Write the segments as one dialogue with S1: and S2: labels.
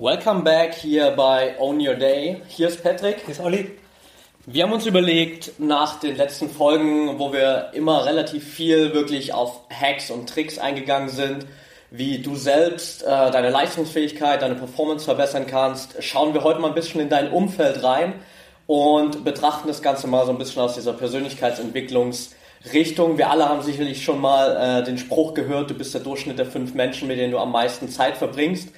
S1: Welcome back hier bei Own Your Day. Hier ist Patrick.
S2: Hier ist Olli.
S1: Wir haben uns überlegt, nach den letzten Folgen, wo wir immer relativ viel wirklich auf Hacks und Tricks eingegangen sind, wie du selbst äh, deine Leistungsfähigkeit, deine Performance verbessern kannst, schauen wir heute mal ein bisschen in dein Umfeld rein und betrachten das Ganze mal so ein bisschen aus dieser Persönlichkeitsentwicklungsrichtung. Wir alle haben sicherlich schon mal äh, den Spruch gehört, du bist der Durchschnitt der fünf Menschen, mit denen du am meisten Zeit verbringst.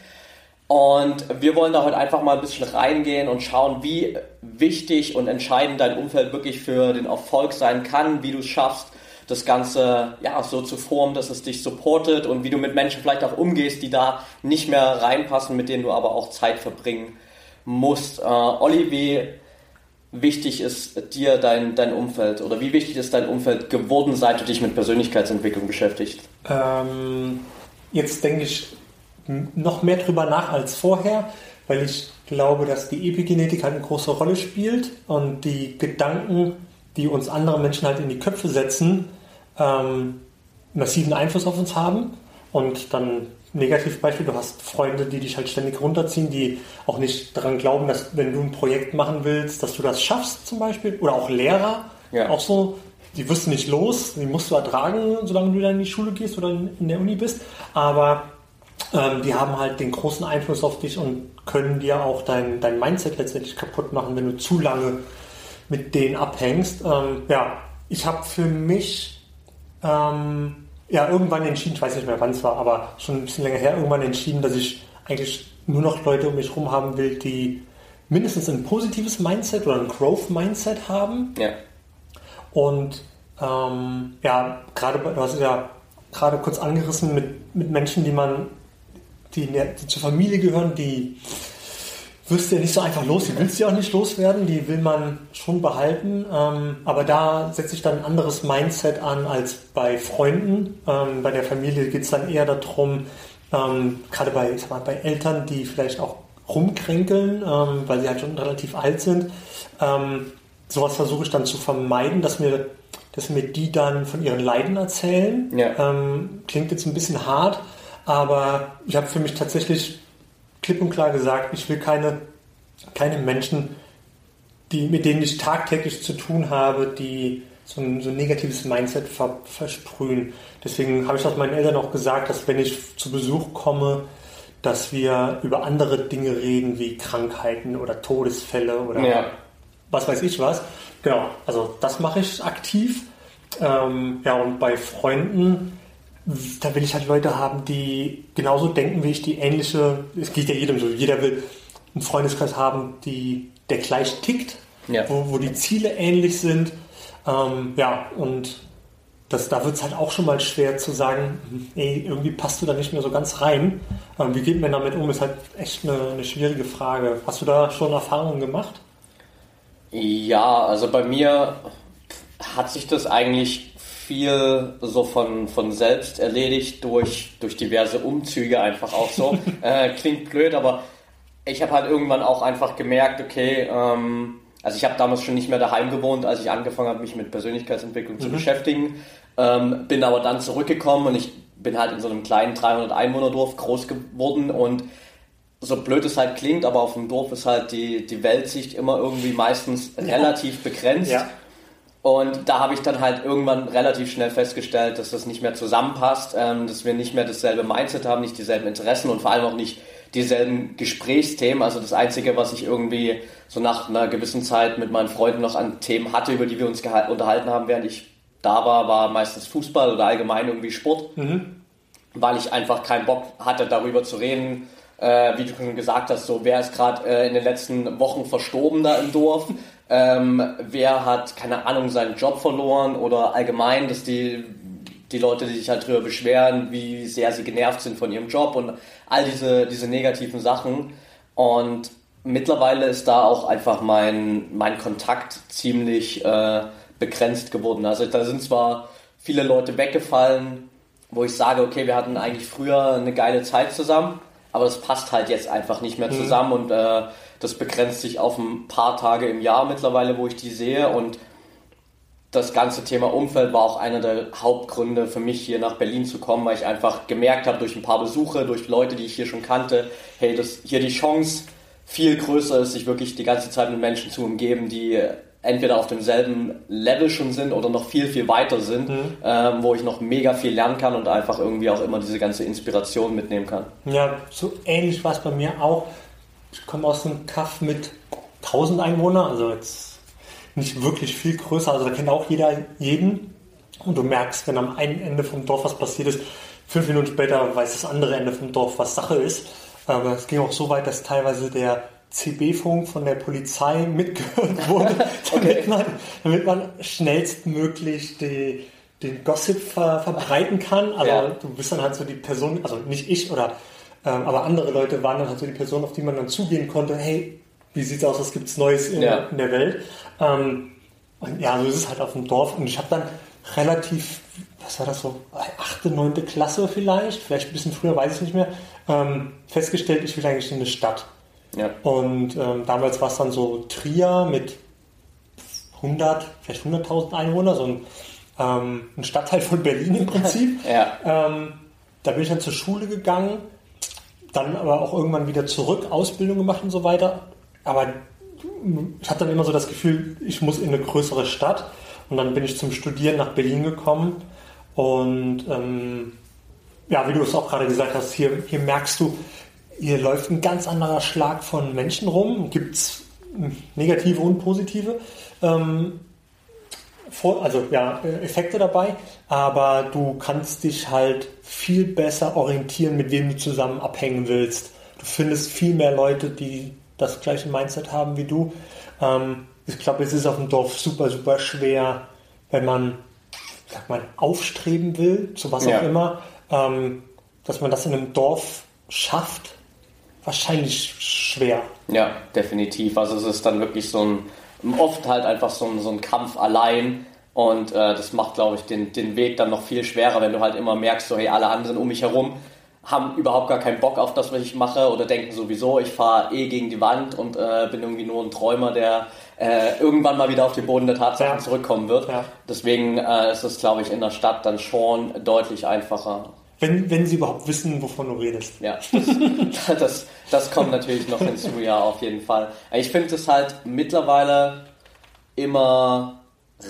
S1: Und wir wollen da heute einfach mal ein bisschen reingehen und schauen, wie wichtig und entscheidend dein Umfeld wirklich für den Erfolg sein kann, wie du es schaffst, das Ganze ja, so zu formen, dass es dich supportet und wie du mit Menschen vielleicht auch umgehst, die da nicht mehr reinpassen, mit denen du aber auch Zeit verbringen musst. Äh, Olli, wie wichtig ist dir dein, dein Umfeld oder wie wichtig ist dein Umfeld geworden, seit du dich mit Persönlichkeitsentwicklung beschäftigst?
S2: Ähm, jetzt denke ich noch mehr drüber nach als vorher, weil ich glaube, dass die Epigenetik halt eine große Rolle spielt und die Gedanken, die uns andere Menschen halt in die Köpfe setzen, ähm, massiven Einfluss auf uns haben. Und dann Negativbeispiel, du hast Freunde, die dich halt ständig runterziehen, die auch nicht daran glauben, dass wenn du ein Projekt machen willst, dass du das schaffst zum Beispiel. Oder auch Lehrer, ja. auch so, die wirst du nicht los, die musst du ertragen, solange du dann in die Schule gehst oder in der Uni bist. Aber ähm, die haben halt den großen Einfluss auf dich und können dir auch dein, dein Mindset letztendlich kaputt machen, wenn du zu lange mit denen abhängst. Ähm, ja, ich habe für mich ähm, ja irgendwann entschieden, ich weiß nicht mehr wann es war, aber schon ein bisschen länger her, irgendwann entschieden, dass ich eigentlich nur noch Leute um mich herum haben will, die mindestens ein positives Mindset oder ein Growth-Mindset haben. Ja. Und ähm, ja, gerade, du hast es ja gerade kurz angerissen mit, mit Menschen, die man die, die zur Familie gehören, die wirst du ja nicht so einfach los, die willst du ja auch nicht loswerden, die will man schon behalten. Ähm, aber da setzt sich dann ein anderes Mindset an als bei Freunden. Ähm, bei der Familie geht es dann eher darum, ähm, gerade bei, ich sag mal, bei Eltern, die vielleicht auch rumkränkeln, ähm, weil sie halt schon relativ alt sind. Ähm, sowas versuche ich dann zu vermeiden, dass mir, dass mir die dann von ihren Leiden erzählen. Ja. Ähm, klingt jetzt ein bisschen hart, aber ich habe für mich tatsächlich klipp und klar gesagt, ich will keine, keine Menschen, die, mit denen ich tagtäglich zu tun habe, die so ein, so ein negatives Mindset ver, versprühen. Deswegen habe ich das meinen Eltern auch gesagt, dass wenn ich zu Besuch komme, dass wir über andere Dinge reden, wie Krankheiten oder Todesfälle oder ja. was weiß ich was. Genau, also das mache ich aktiv. Ähm, ja, und bei Freunden da will ich halt Leute haben, die genauso denken wie ich, die ähnliche, es geht ja jedem so, jeder will einen Freundeskreis haben, die, der gleich tickt, ja. wo, wo die Ziele ähnlich sind. Ähm, ja, und das, da wird es halt auch schon mal schwer zu sagen, ey, irgendwie passt du da nicht mehr so ganz rein. Ähm, wie geht man damit um, ist halt echt eine, eine schwierige Frage. Hast du da schon Erfahrungen gemacht?
S1: Ja, also bei mir hat sich das eigentlich viel so von, von selbst erledigt durch, durch diverse Umzüge einfach auch so. äh, klingt blöd, aber ich habe halt irgendwann auch einfach gemerkt, okay, ähm, also ich habe damals schon nicht mehr daheim gewohnt, als ich angefangen habe, mich mit Persönlichkeitsentwicklung mhm. zu beschäftigen, ähm, bin aber dann zurückgekommen und ich bin halt in so einem kleinen 300 Einwohnerdorf groß geworden und so blöd es halt klingt, aber auf dem Dorf ist halt die, die Weltsicht immer irgendwie meistens relativ begrenzt. Ja. Und da habe ich dann halt irgendwann relativ schnell festgestellt, dass das nicht mehr zusammenpasst, ähm, dass wir nicht mehr dasselbe Mindset haben, nicht dieselben Interessen und vor allem auch nicht dieselben Gesprächsthemen. Also das Einzige, was ich irgendwie so nach einer gewissen Zeit mit meinen Freunden noch an Themen hatte, über die wir uns unterhalten haben, während ich da war, war meistens Fußball oder allgemein irgendwie Sport, mhm. weil ich einfach keinen Bock hatte, darüber zu reden, äh, wie du schon gesagt hast, so wer ist gerade äh, in den letzten Wochen verstorben da im Dorf, ähm, wer hat, keine Ahnung, seinen Job verloren oder allgemein, dass die, die Leute, die sich halt drüber beschweren, wie sehr sie genervt sind von ihrem Job und all diese, diese negativen Sachen. Und mittlerweile ist da auch einfach mein, mein Kontakt ziemlich äh, begrenzt geworden. Also da sind zwar viele Leute weggefallen, wo ich sage, okay, wir hatten eigentlich früher eine geile Zeit zusammen, aber das passt halt jetzt einfach nicht mehr mhm. zusammen mhm. und äh, das begrenzt sich auf ein paar Tage im Jahr mittlerweile, wo ich die sehe und das ganze Thema Umfeld war auch einer der Hauptgründe für mich hier nach Berlin zu kommen, weil ich einfach gemerkt habe durch ein paar Besuche, durch Leute, die ich hier schon kannte, hey, dass hier die Chance viel größer ist, sich wirklich die ganze Zeit mit Menschen zu umgeben, die entweder auf demselben Level schon sind oder noch viel, viel weiter sind, mhm. ähm, wo ich noch mega viel lernen kann und einfach irgendwie auch immer diese ganze Inspiration mitnehmen kann.
S2: Ja, so ähnlich war es bei mir auch. Ich komme aus einem Kaff mit 1000 Einwohnern, also jetzt nicht wirklich viel größer, also da kennt auch jeder jeden. Und du merkst, wenn am einen Ende vom Dorf was passiert ist, fünf Minuten später weiß das andere Ende vom Dorf, was Sache ist. Aber es ging auch so weit, dass teilweise der CB-Funk von der Polizei mitgehört wurde, damit, okay. man, damit man schnellstmöglich die, den Gossip ver, verbreiten kann. Also ja. du bist dann halt so die Person, also nicht ich oder aber andere Leute waren dann halt so die Person, auf die man dann zugehen konnte, hey, wie sieht's aus, was gibt's Neues in, ja. in der Welt? Ähm, und ja, so ist es halt auf dem Dorf. Und ich habe dann relativ, was war das so, achte, neunte Klasse vielleicht, vielleicht ein bisschen früher, weiß ich nicht mehr, ähm, festgestellt, ich will eigentlich in eine Stadt. Ja. Und ähm, damals war es dann so Trier mit 100, vielleicht 100.000 Einwohnern, so ein, ähm, ein, Stadtteil von Berlin im Prinzip. ja. ähm, da bin ich dann zur Schule gegangen, dann aber auch irgendwann wieder zurück, Ausbildung gemacht und so weiter. Aber ich hatte dann immer so das Gefühl, ich muss in eine größere Stadt. Und dann bin ich zum Studieren nach Berlin gekommen. Und ähm, ja, wie du es auch gerade gesagt hast, hier, hier merkst du, hier läuft ein ganz anderer Schlag von Menschen rum. Gibt es negative und positive. Ähm, also ja, Effekte dabei, aber du kannst dich halt viel besser orientieren, mit wem du zusammen abhängen willst. Du findest viel mehr Leute, die das gleiche Mindset haben wie du. Ähm, ich glaube, es ist auf dem Dorf super, super schwer, wenn man, sag mal, aufstreben will, zu was ja. auch immer, ähm, dass man das in einem Dorf schafft, wahrscheinlich schwer.
S1: Ja, definitiv. Also es ist dann wirklich so ein, oft halt einfach so ein, so ein Kampf allein und äh, das macht, glaube ich, den, den Weg dann noch viel schwerer, wenn du halt immer merkst, so hey, alle anderen um mich herum haben überhaupt gar keinen Bock auf das, was ich mache oder denken sowieso, ich fahre eh gegen die Wand und äh, bin irgendwie nur ein Träumer, der äh, irgendwann mal wieder auf den Boden der Tatsachen ja. zurückkommen wird. Ja. Deswegen äh, ist es, glaube ich, in der Stadt dann schon deutlich einfacher.
S2: Wenn, wenn sie überhaupt wissen, wovon du redest.
S1: Ja, das, das, das kommt natürlich noch hinzu, ja, auf jeden Fall. Ich finde es halt mittlerweile immer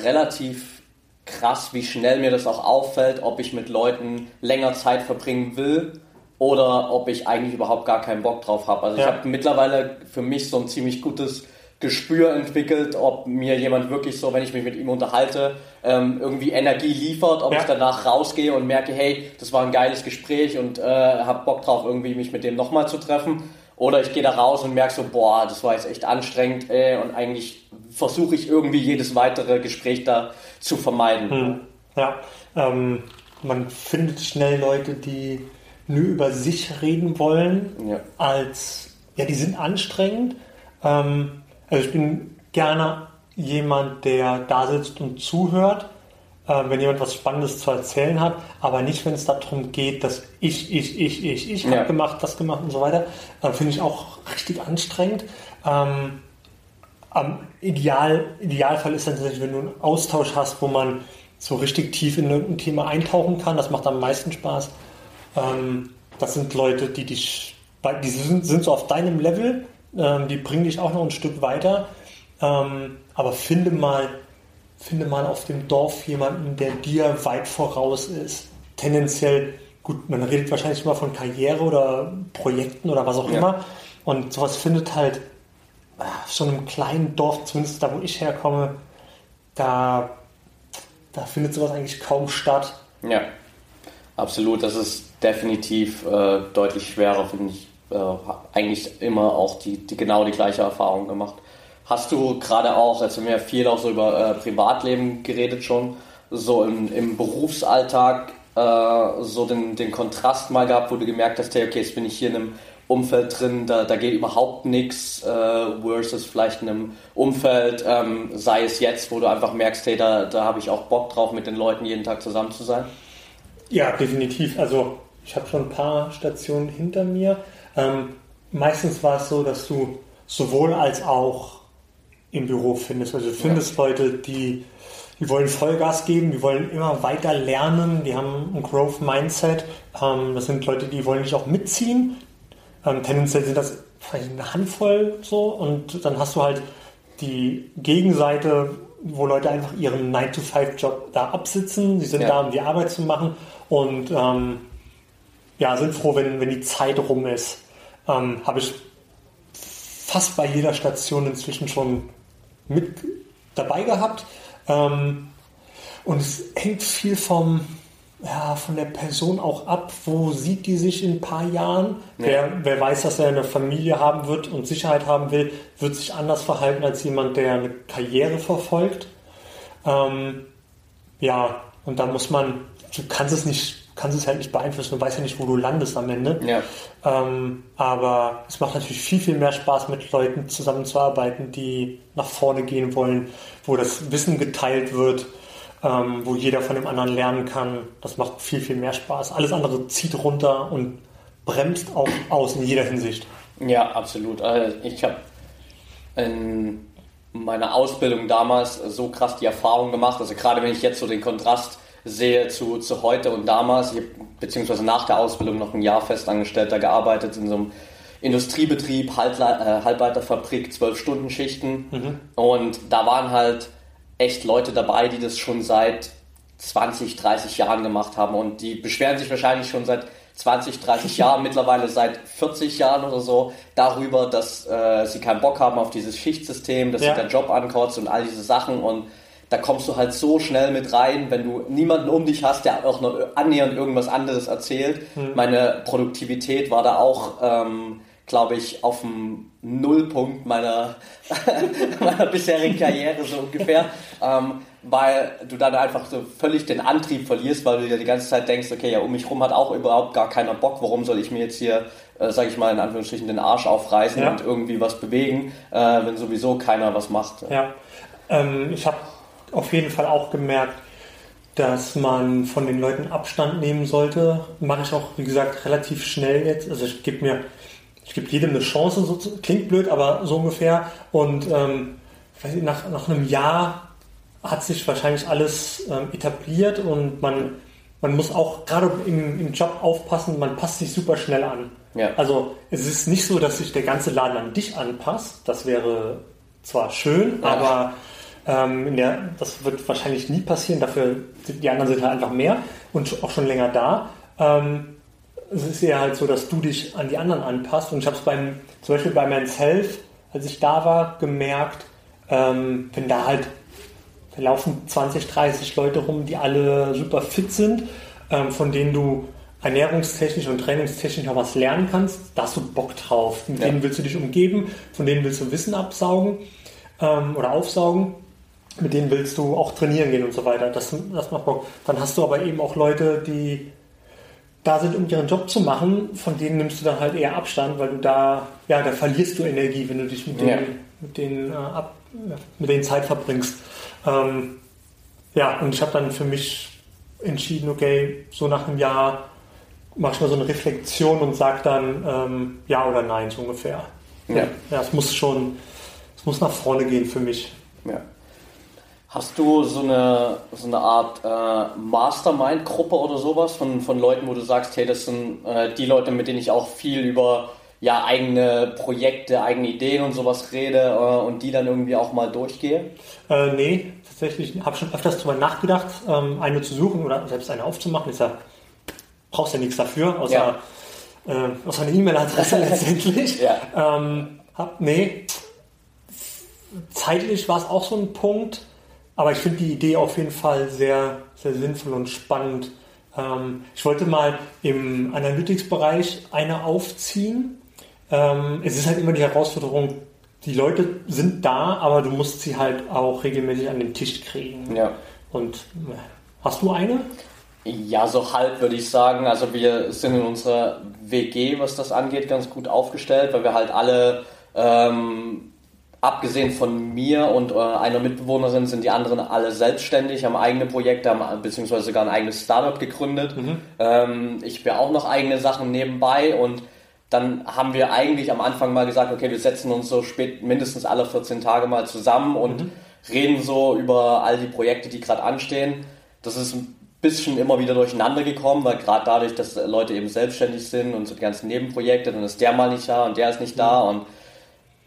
S1: relativ krass, wie schnell mir das auch auffällt, ob ich mit Leuten länger Zeit verbringen will oder ob ich eigentlich überhaupt gar keinen Bock drauf habe. Also ja. ich habe mittlerweile für mich so ein ziemlich gutes Gespür entwickelt, ob mir jemand wirklich so, wenn ich mich mit ihm unterhalte, ähm, irgendwie Energie liefert, ob ja. ich danach rausgehe und merke, hey, das war ein geiles Gespräch und äh, habe Bock drauf, irgendwie mich mit dem nochmal zu treffen. Oder ich gehe da raus und merke so, boah, das war jetzt echt anstrengend ey, und eigentlich versuche ich irgendwie jedes weitere Gespräch da zu vermeiden. Hm.
S2: Ja, ähm, man findet schnell Leute, die nur über sich reden wollen, ja. als, ja, die sind anstrengend. Ähm, also ich bin gerne jemand, der da sitzt und zuhört, äh, wenn jemand was Spannendes zu erzählen hat, aber nicht, wenn es darum geht, dass ich, ich, ich, ich, ich ja. habe gemacht, das gemacht und so weiter. Äh, Finde ich auch richtig anstrengend. Ähm, am Ideal, Idealfall ist dann tatsächlich, wenn du einen Austausch hast, wo man so richtig tief in irgendein Thema eintauchen kann. Das macht am meisten Spaß. Ähm, das sind Leute, die dich, die sind, sind so auf deinem Level, ähm, die bringen dich auch noch ein Stück weiter. Ähm, aber finde mal, finde mal auf dem Dorf jemanden, der dir weit voraus ist. Tendenziell, gut, man redet wahrscheinlich immer von Karriere oder Projekten oder was auch ja. immer. Und sowas findet halt auf so einem kleinen Dorf, zumindest da, wo ich herkomme, da, da findet sowas eigentlich kaum statt.
S1: Ja, absolut. Das ist definitiv äh, deutlich schwerer, finde ich, äh, eigentlich immer auch die, die genau die gleiche Erfahrung gemacht. Hast du gerade auch, als wir viel auch so über äh, Privatleben geredet schon, so im, im Berufsalltag äh, so den, den Kontrast mal gehabt, wo du gemerkt hast, hey, okay, jetzt bin ich hier in einem Umfeld drin, da, da geht überhaupt nichts äh, versus vielleicht in einem Umfeld, ähm, sei es jetzt, wo du einfach merkst, hey, da, da habe ich auch Bock drauf, mit den Leuten jeden Tag zusammen zu sein?
S2: Ja, definitiv. Also ich habe schon ein paar Stationen hinter mir. Ähm, meistens war es so, dass du sowohl als auch im Büro findest. Also du findest ja. Leute, die, die wollen Vollgas geben, die wollen immer weiter lernen, die haben ein Growth Mindset. Ähm, das sind Leute, die wollen dich auch mitziehen. Ähm, tendenziell sind das vielleicht eine Handvoll so und dann hast du halt die Gegenseite, wo Leute einfach ihren 9-to-5-Job da absitzen. Sie sind ja. da, um die Arbeit zu machen und ähm, ja, sind froh, wenn, wenn die Zeit rum ist. Ähm, Habe ich fast bei jeder Station inzwischen schon mit dabei gehabt. Ähm, und es hängt viel vom, ja, von der Person auch ab, wo sieht die sich in ein paar Jahren. Ja. Wer, wer weiß, dass er eine Familie haben wird und Sicherheit haben will, wird sich anders verhalten als jemand, der eine Karriere verfolgt. Ähm, ja, und da muss man, du kannst es nicht kannst es halt nicht beeinflussen, du weißt ja nicht, wo du landest am Ende. Ja. Ähm, aber es macht natürlich viel, viel mehr Spaß, mit Leuten zusammenzuarbeiten, die nach vorne gehen wollen, wo das Wissen geteilt wird, ähm, wo jeder von dem anderen lernen kann. Das macht viel, viel mehr Spaß. Alles andere zieht runter und bremst auch aus in jeder Hinsicht.
S1: Ja, absolut. Also ich habe in meiner Ausbildung damals so krass die Erfahrung gemacht, also gerade wenn ich jetzt so den Kontrast sehe zu, zu heute und damals. Ich habe beziehungsweise nach der Ausbildung noch ein Jahr festangestellter gearbeitet in so einem Industriebetrieb, äh, Halbleiterfabrik, zwölf Stunden Schichten. Mhm. Und da waren halt echt Leute dabei, die das schon seit 20, 30 Jahren gemacht haben. Und die beschweren sich wahrscheinlich schon seit 20, 30 Jahren, mittlerweile seit 40 Jahren oder so, darüber, dass äh, sie keinen Bock haben auf dieses Schichtsystem, dass ja. sie der Job ankotzt und all diese Sachen. Und da kommst du halt so schnell mit rein, wenn du niemanden um dich hast, der auch noch annähernd irgendwas anderes erzählt. Mhm. Meine Produktivität war da auch, ähm, glaube ich, auf dem Nullpunkt meiner, meiner bisherigen Karriere so ungefähr, ähm, weil du dann einfach so völlig den Antrieb verlierst, weil du dir die ganze Zeit denkst, okay, ja, um mich rum hat auch überhaupt gar keiner Bock, warum soll ich mir jetzt hier, äh, sage ich mal in Anführungsstrichen, den Arsch aufreißen ja. und irgendwie was bewegen, äh, wenn sowieso keiner was macht.
S2: Ja, ähm, ich habe auf jeden Fall auch gemerkt, dass man von den Leuten Abstand nehmen sollte. Mache ich auch, wie gesagt, relativ schnell jetzt. Also ich gebe mir, ich gebe jedem eine Chance, so, klingt blöd, aber so ungefähr. Und ähm, nach, nach einem Jahr hat sich wahrscheinlich alles ähm, etabliert und man, man muss auch gerade im, im Job aufpassen, man passt sich super schnell an. Ja. Also es ist nicht so, dass sich der ganze Laden an dich anpasst. Das wäre zwar schön, ja. aber ähm, der, das wird wahrscheinlich nie passieren, dafür sind die anderen sind halt einfach mehr und auch schon länger da. Ähm, es ist eher halt so, dass du dich an die anderen anpasst. Und ich habe es beim, zum Beispiel bei Men's Health, als ich da war, gemerkt, ähm, wenn da halt, da laufen 20, 30 Leute rum, die alle super fit sind, ähm, von denen du ernährungstechnisch und trainingstechnisch noch was lernen kannst, da hast du Bock drauf. Mit ja. denen willst du dich umgeben, von denen willst du Wissen absaugen ähm, oder aufsaugen mit denen willst du auch trainieren gehen und so weiter. Das, das macht Bock. Dann hast du aber eben auch Leute, die da sind, um ihren Job zu machen, von denen nimmst du dann halt eher Abstand, weil du da, ja, da verlierst du Energie, wenn du dich mit denen, ja. mit denen, äh, ab, mit denen Zeit verbringst. Ähm, ja, und ich habe dann für mich entschieden, okay, so nach einem Jahr mache ich mal so eine Reflexion und sag dann ähm, ja oder nein, so ungefähr. Ja. ja, es muss schon, es muss nach vorne gehen für mich.
S1: Ja. Hast du so eine, so eine Art äh, Mastermind-Gruppe oder sowas von, von Leuten, wo du sagst, hey, das sind äh, die Leute, mit denen ich auch viel über ja, eigene Projekte, eigene Ideen und sowas rede äh, und die dann irgendwie auch mal durchgehe?
S2: Äh, nee, tatsächlich habe schon öfters darüber nachgedacht, ähm, eine zu suchen oder selbst eine aufzumachen. Ist ja, brauchst ja nichts dafür, außer, ja. äh, außer eine E-Mail-Adresse letztendlich. Ja. Ähm, hab, nee, zeitlich war es auch so ein Punkt aber ich finde die Idee auf jeden Fall sehr, sehr sinnvoll und spannend. Ähm, ich wollte mal im Analytics-Bereich eine aufziehen. Ähm, es ist halt immer die Herausforderung, die Leute sind da, aber du musst sie halt auch regelmäßig an den Tisch kriegen. Ja. Und äh, hast du eine?
S1: Ja, so halb würde ich sagen. Also wir sind in unserer WG, was das angeht, ganz gut aufgestellt, weil wir halt alle, ähm, abgesehen von mir und äh, einer Mitbewohnerin, sind die anderen alle selbstständig, haben eigene Projekte, haben beziehungsweise sogar ein eigenes Startup gegründet. Mhm. Ähm, ich will auch noch eigene Sachen nebenbei und dann haben wir eigentlich am Anfang mal gesagt, okay, wir setzen uns so spät, mindestens alle 14 Tage mal zusammen und mhm. reden so über all die Projekte, die gerade anstehen. Das ist ein bisschen immer wieder durcheinander gekommen, weil gerade dadurch, dass Leute eben selbstständig sind und so die ganzen Nebenprojekte, dann ist der mal nicht da und der ist nicht da mhm. und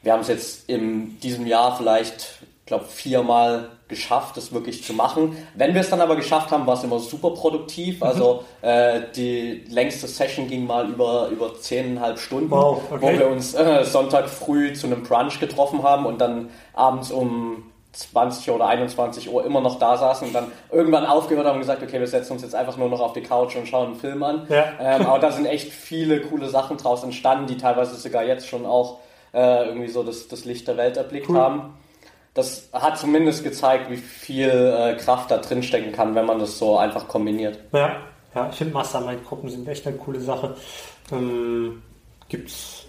S1: wir haben es jetzt in diesem Jahr vielleicht, ich glaube, viermal geschafft, das wirklich zu machen. Wenn wir es dann aber geschafft haben, war es immer super produktiv. Mhm. Also äh, die längste Session ging mal über, über zehneinhalb Stunden, wow, okay. wo wir uns äh, Sonntag früh zu einem Brunch getroffen haben und dann abends um 20 oder 21 Uhr immer noch da saßen und dann irgendwann aufgehört haben und gesagt, okay, wir setzen uns jetzt einfach nur noch auf die Couch und schauen einen Film an. Ja. Ähm, aber da sind echt viele coole Sachen draus entstanden, die teilweise sogar jetzt schon auch äh, irgendwie so das, das Licht der Welt erblickt cool. haben das hat zumindest gezeigt, wie viel äh, Kraft da drin stecken kann, wenn man das so einfach kombiniert.
S2: Ja, ja ich finde Mastermind-Gruppen sind echt eine coole Sache. Ähm, gibt's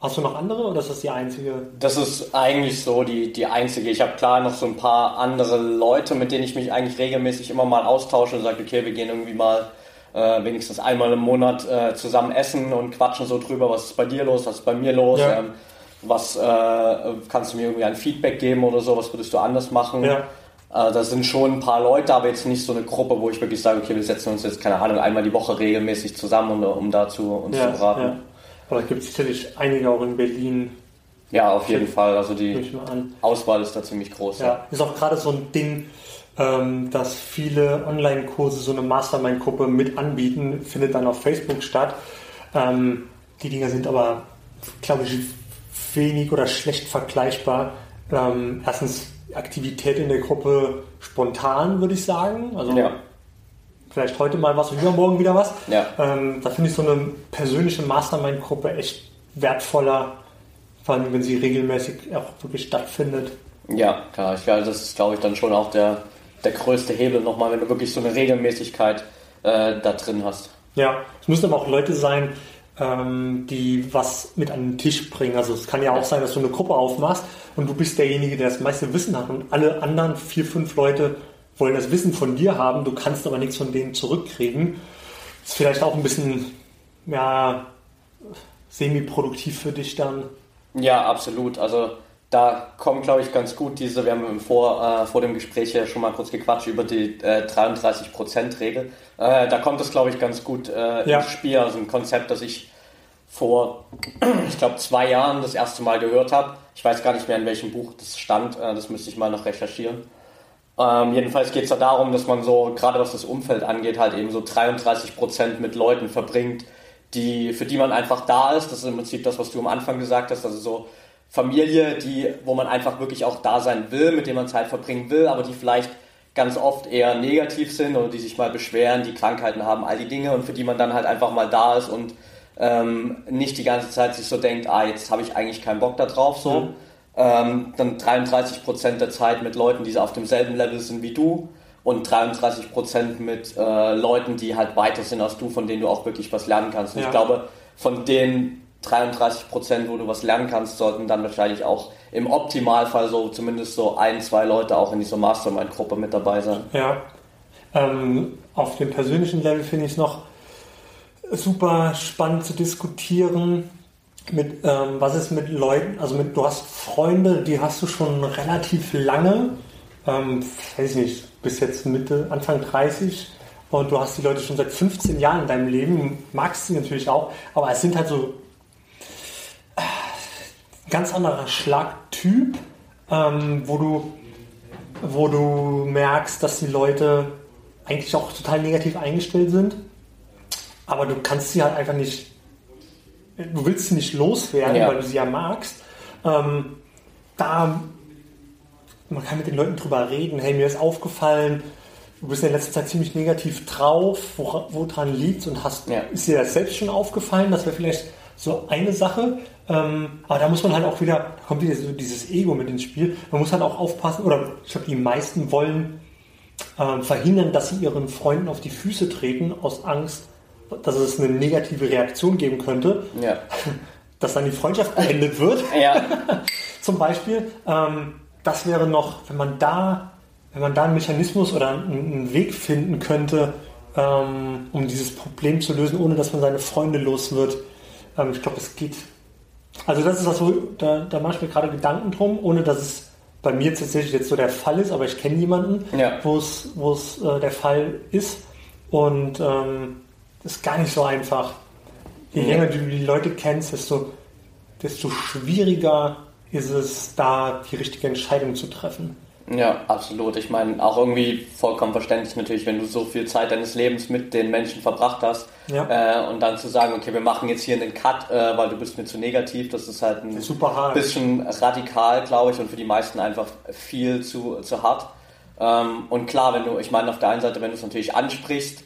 S2: Hast du noch andere oder ist das die einzige?
S1: Das ist eigentlich so die, die einzige. Ich habe klar noch so ein paar andere Leute, mit denen ich mich eigentlich regelmäßig immer mal austausche und sage, okay, wir gehen irgendwie mal äh, wenigstens einmal im Monat äh, zusammen essen und quatschen so drüber, was ist bei dir los, was ist bei mir los. Ja. Ähm, was äh, kannst du mir irgendwie ein Feedback geben oder so, was würdest du anders machen? Ja. Äh, da sind schon ein paar Leute, aber jetzt nicht so eine Gruppe, wo ich wirklich sage, okay, wir setzen uns jetzt, keine Ahnung, einmal die Woche regelmäßig zusammen, um, um dazu uns ja, zu beraten. Ja.
S2: Aber da gibt es sicherlich einige auch in Berlin.
S1: Ja, auf jeden Fall. Also die Auswahl ist da ziemlich groß.
S2: Ja, ist auch gerade so ein Ding, dass viele Online-Kurse so eine Mastermind-Gruppe mit anbieten, findet dann auf Facebook statt. Ähm, die Dinger sind aber, glaube ich, wenig oder schlecht vergleichbar. Ähm, erstens Aktivität in der Gruppe spontan, würde ich sagen. Also ja. vielleicht heute mal was und übermorgen wieder was. Ja. Ähm, da finde ich so eine persönliche Mastermind-Gruppe echt wertvoller, vor allem wenn sie regelmäßig auch wirklich stattfindet.
S1: Ja, klar. Ich, also das ist, glaube ich, dann schon auch der, der größte Hebel nochmal, wenn du wirklich so eine Regelmäßigkeit äh, da drin hast.
S2: Ja, es müssen aber auch Leute sein, ähm, die was mit an den Tisch bringen. Also es kann ja auch sein, dass du eine Gruppe aufmachst und du bist derjenige, der das meiste Wissen hat und alle anderen vier, fünf Leute wollen das Wissen von dir haben, du kannst aber nichts von denen zurückkriegen. Ist vielleicht auch ein bisschen, ja, semi-produktiv für dich dann.
S1: Ja, absolut. Also da kommt, glaube ich, ganz gut diese, wir haben vor, äh, vor dem Gespräch ja schon mal kurz gequatscht über die äh, 33%-Regel. Äh, da kommt es, glaube ich, ganz gut äh, ja. ins Spiel. Also ein Konzept, das ich vor, ich glaube, zwei Jahren das erste Mal gehört habe. Ich weiß gar nicht mehr, in welchem Buch das stand. Äh, das müsste ich mal noch recherchieren. Ähm, jedenfalls geht es da darum, dass man so, gerade was das Umfeld angeht, halt eben so 33% mit Leuten verbringt, die, für die man einfach da ist. Das ist im Prinzip das, was du am Anfang gesagt hast. Also so Familie, die, wo man einfach wirklich auch da sein will, mit dem man Zeit verbringen will, aber die vielleicht ganz oft eher negativ sind oder die sich mal beschweren, die Krankheiten haben, all die Dinge und für die man dann halt einfach mal da ist und ähm, nicht die ganze Zeit sich so denkt, ah, jetzt habe ich eigentlich keinen Bock da drauf, so. Mhm. Ähm, dann 33 Prozent der Zeit mit Leuten, die auf demselben Level sind wie du und 33 Prozent mit äh, Leuten, die halt weiter sind als du, von denen du auch wirklich was lernen kannst. Und ja. ich glaube, von den 33 Prozent, wo du was lernen kannst, sollten dann wahrscheinlich auch im Optimalfall so zumindest so ein, zwei Leute auch in dieser Mastermind-Gruppe mit dabei sein.
S2: Ja. Ähm, auf dem persönlichen Level finde ich es noch super spannend zu diskutieren. Mit, ähm, was ist mit Leuten, also mit, du hast Freunde, die hast du schon relativ lange, ähm, weiß nicht, bis jetzt Mitte, Anfang 30 und du hast die Leute schon seit 15 Jahren in deinem Leben, magst sie natürlich auch, aber es sind halt so ganz anderer Schlagtyp, ähm, wo, du, wo du merkst, dass die Leute eigentlich auch total negativ eingestellt sind, aber du kannst sie halt einfach nicht, du willst sie nicht loswerden, ja. weil du sie ja magst. Ähm, da, man kann mit den Leuten drüber reden, hey, mir ist aufgefallen, du bist in letzter Zeit ziemlich negativ drauf, woran wo liegt und hast, ja. ist dir das selbst schon aufgefallen? Das wäre vielleicht so eine Sache. Ähm, aber da muss man halt auch wieder, da kommt wieder so dieses Ego mit ins Spiel. Man muss halt auch aufpassen, oder ich glaube, die meisten wollen ähm, verhindern, dass sie ihren Freunden auf die Füße treten, aus Angst, dass es eine negative Reaktion geben könnte,
S1: Ja.
S2: dass dann die Freundschaft beendet wird.
S1: Ja.
S2: Zum Beispiel, ähm, das wäre noch, wenn man da, wenn man da einen Mechanismus oder einen, Weg finden könnte, ähm, um dieses Problem zu lösen, ohne dass man seine Freunde los wird. Ähm, ich glaube, es geht. Also das ist was, wo, da, da mache ich mir gerade Gedanken drum, ohne dass es bei mir tatsächlich jetzt so der Fall ist, aber ich kenne jemanden,
S1: Ja.
S2: wo es, wo es äh, der Fall ist. Und ähm, das ist gar nicht so einfach. Je
S1: Mhm.
S2: länger du die Leute kennst, desto, desto schwieriger ist es, da die richtige Entscheidung zu treffen.
S1: Ja, absolut. Ich meine, auch irgendwie vollkommen verständlich natürlich, wenn du so viel Zeit deines Lebens mit den Menschen verbracht hast
S2: Ja.
S1: äh, und dann zu sagen, okay, wir machen jetzt hier einen Cut, äh, weil du bist mir zu negativ, das ist halt ein
S2: Super hart.
S1: bisschen radikal, glaube ich, und für die meisten einfach viel zu, zu hart. Ähm, und klar, wenn du, ich meine, auf der einen Seite, wenn du es natürlich ansprichst,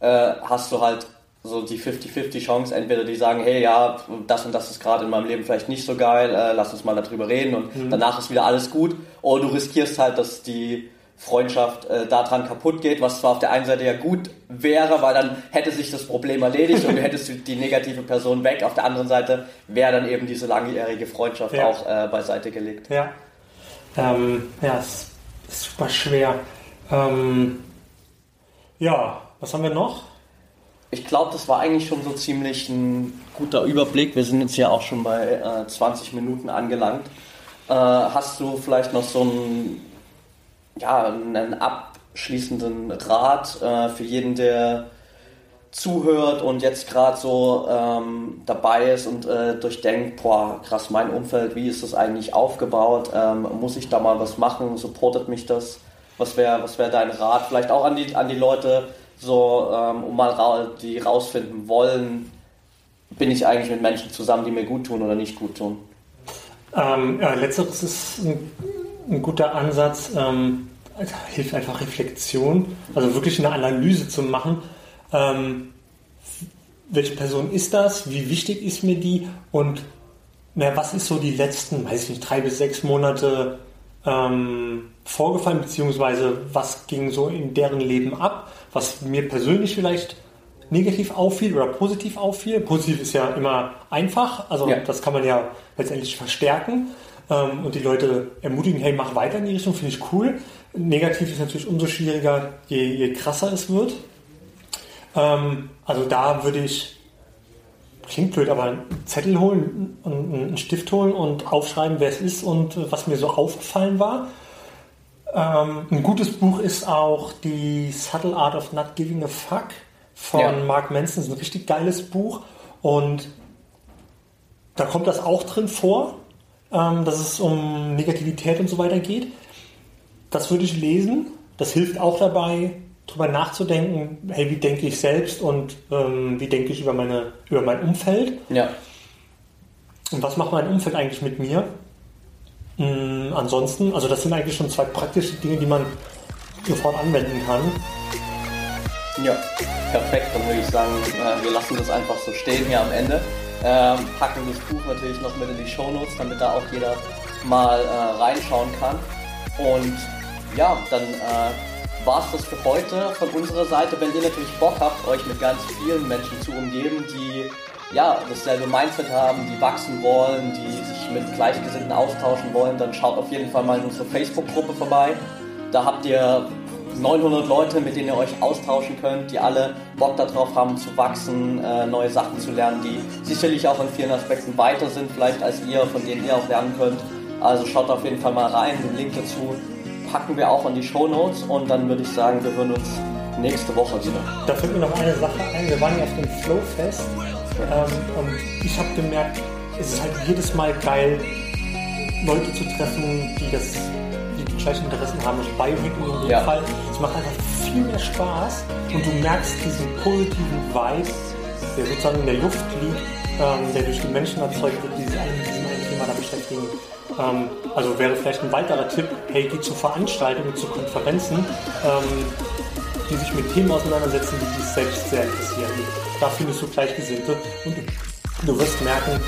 S1: äh, hast du halt so die 50-50 Chance, entweder die sagen, hey, ja, das und das ist gerade in meinem Leben vielleicht nicht so geil, äh, lass uns mal darüber reden und danach ist wieder alles gut. Oder du riskierst halt, dass die Freundschaft äh, daran kaputt geht, was zwar auf der einen Seite ja gut wäre, weil dann hätte sich das Problem erledigt und du hättest die- die negative Person weg. Auf der anderen Seite wäre dann eben diese langjährige Freundschaft
S2: Ja.
S1: auch äh, beiseite gelegt.
S2: Ja. Ähm, ja, es ist super schwer. Ähm, ja, was haben wir noch?
S1: Ich glaube, das war eigentlich schon so ziemlich ein guter Überblick. Wir sind jetzt ja auch schon bei äh, 20 Minuten angelangt. Äh, hast du vielleicht noch so einen, ja, einen abschließenden Rat äh, für jeden, der zuhört und jetzt gerade so ähm, dabei ist und äh, durchdenkt, boah, krass, mein Umfeld, wie ist das eigentlich aufgebaut? Ähm, muss ich da mal was machen? Supportet mich das? Was wäre was wär dein Rat? Vielleicht auch an die, an die Leute, so, ähm, um mal ra die rausfinden wollen, bin ich eigentlich mit Menschen zusammen, die mir gut tun oder nicht gut tun?
S2: Ähm, ja, letzteres ist ein, ein guter Ansatz. Ähm, hilft einfach Reflexion, also wirklich eine Analyse zu machen. Ähm, welche Person ist das? Wie wichtig ist mir die? Und na, was ist so die letzten, weiß ich nicht, drei bis sechs Monate ähm, vorgefallen, beziehungsweise was ging so in deren Leben ab, was mir persönlich vielleicht negativ auffiel oder positiv auffiel. Positiv ist ja immer einfach, also
S1: Ja.
S2: das kann man ja letztendlich verstärken ähm, und die Leute ermutigen, hey, mach weiter in die Richtung, finde ich cool. Negativ ist natürlich umso schwieriger, je, je krasser es wird. Ähm, also da würde ich, klingt blöd, aber einen Zettel holen, und einen Stift holen und aufschreiben, wer es ist und äh, was mir so aufgefallen war. Ähm, ein gutes Buch ist auch die Subtle Art of Not Giving a Fuck von
S1: Ja.
S2: Mark Manson. Das ist ein richtig geiles Buch und da kommt das auch drin vor, ähm, dass es um Negativität und so weiter geht. Das würde ich lesen. Das hilft auch dabei, darüber nachzudenken, hey, wie denke ich selbst und ähm, wie denke ich über, meine, über mein Umfeld
S1: Ja,
S2: und was macht mein Umfeld eigentlich mit mir. Mm, ansonsten, also das sind eigentlich schon zwei praktische Dinge, die man sofort anwenden kann.
S1: ja, perfekt. Dann würde ich sagen, äh, wir lassen das einfach so stehen hier am Ende. Ähm, packen das Buch natürlich noch mit in die Shownotes, damit da auch jeder mal äh, reinschauen kann. Und ja, dann äh, war es das für heute von unserer Seite. Wenn ihr natürlich Bock habt, euch mit ganz vielen Menschen zu umgeben, die ja dasselbe Mindset haben, die wachsen wollen, die sich mit Gleichgesinnten austauschen wollen, dann schaut auf jeden Fall mal in unsere Facebook-Gruppe vorbei. Da habt ihr 900 Leute, mit denen ihr euch austauschen könnt, die alle Bock darauf haben zu wachsen, äh, neue Sachen zu lernen, die sicherlich auch in vielen Aspekten weiter sind, vielleicht als ihr, von denen ihr auch lernen könnt. Also schaut auf jeden Fall mal rein, den Link dazu packen wir auch in die Show Notes und dann würde ich sagen, wir hören uns nächste Woche wieder.
S2: Da fällt mir noch eine Sache ein. Wir waren ja auf dem Flowfest ähm, und ich habe gemerkt, es ist halt jedes Mal geil, Leute zu treffen, die das die die gleichen Interessen haben. Also Biohacking in dem
S1: Ja.
S2: Fall. Es macht einfach viel mehr Spaß und du merkst diesen positiven Vibe, der sozusagen in der Luft liegt, ähm, der durch die Menschen erzeugt wird, die sich alle mit diesem einen Thema da beschäftigen. Ähm, also wäre vielleicht ein weiterer Tipp, hey, geh zu Veranstaltungen, zu Konferenzen, ähm, die sich mit Themen auseinandersetzen, die dich selbst sehr interessieren. Da findest du Gleichgesinnte und du, wirst merken,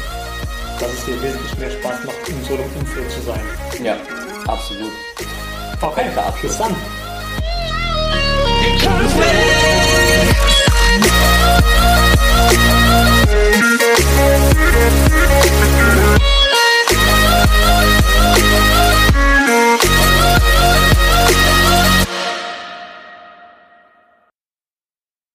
S2: dass es dir wesentlich mehr Spaß macht, in so einem Umfeld zu sein.
S1: Ja, absolut.
S2: Okay, bis dann.
S3: perfect.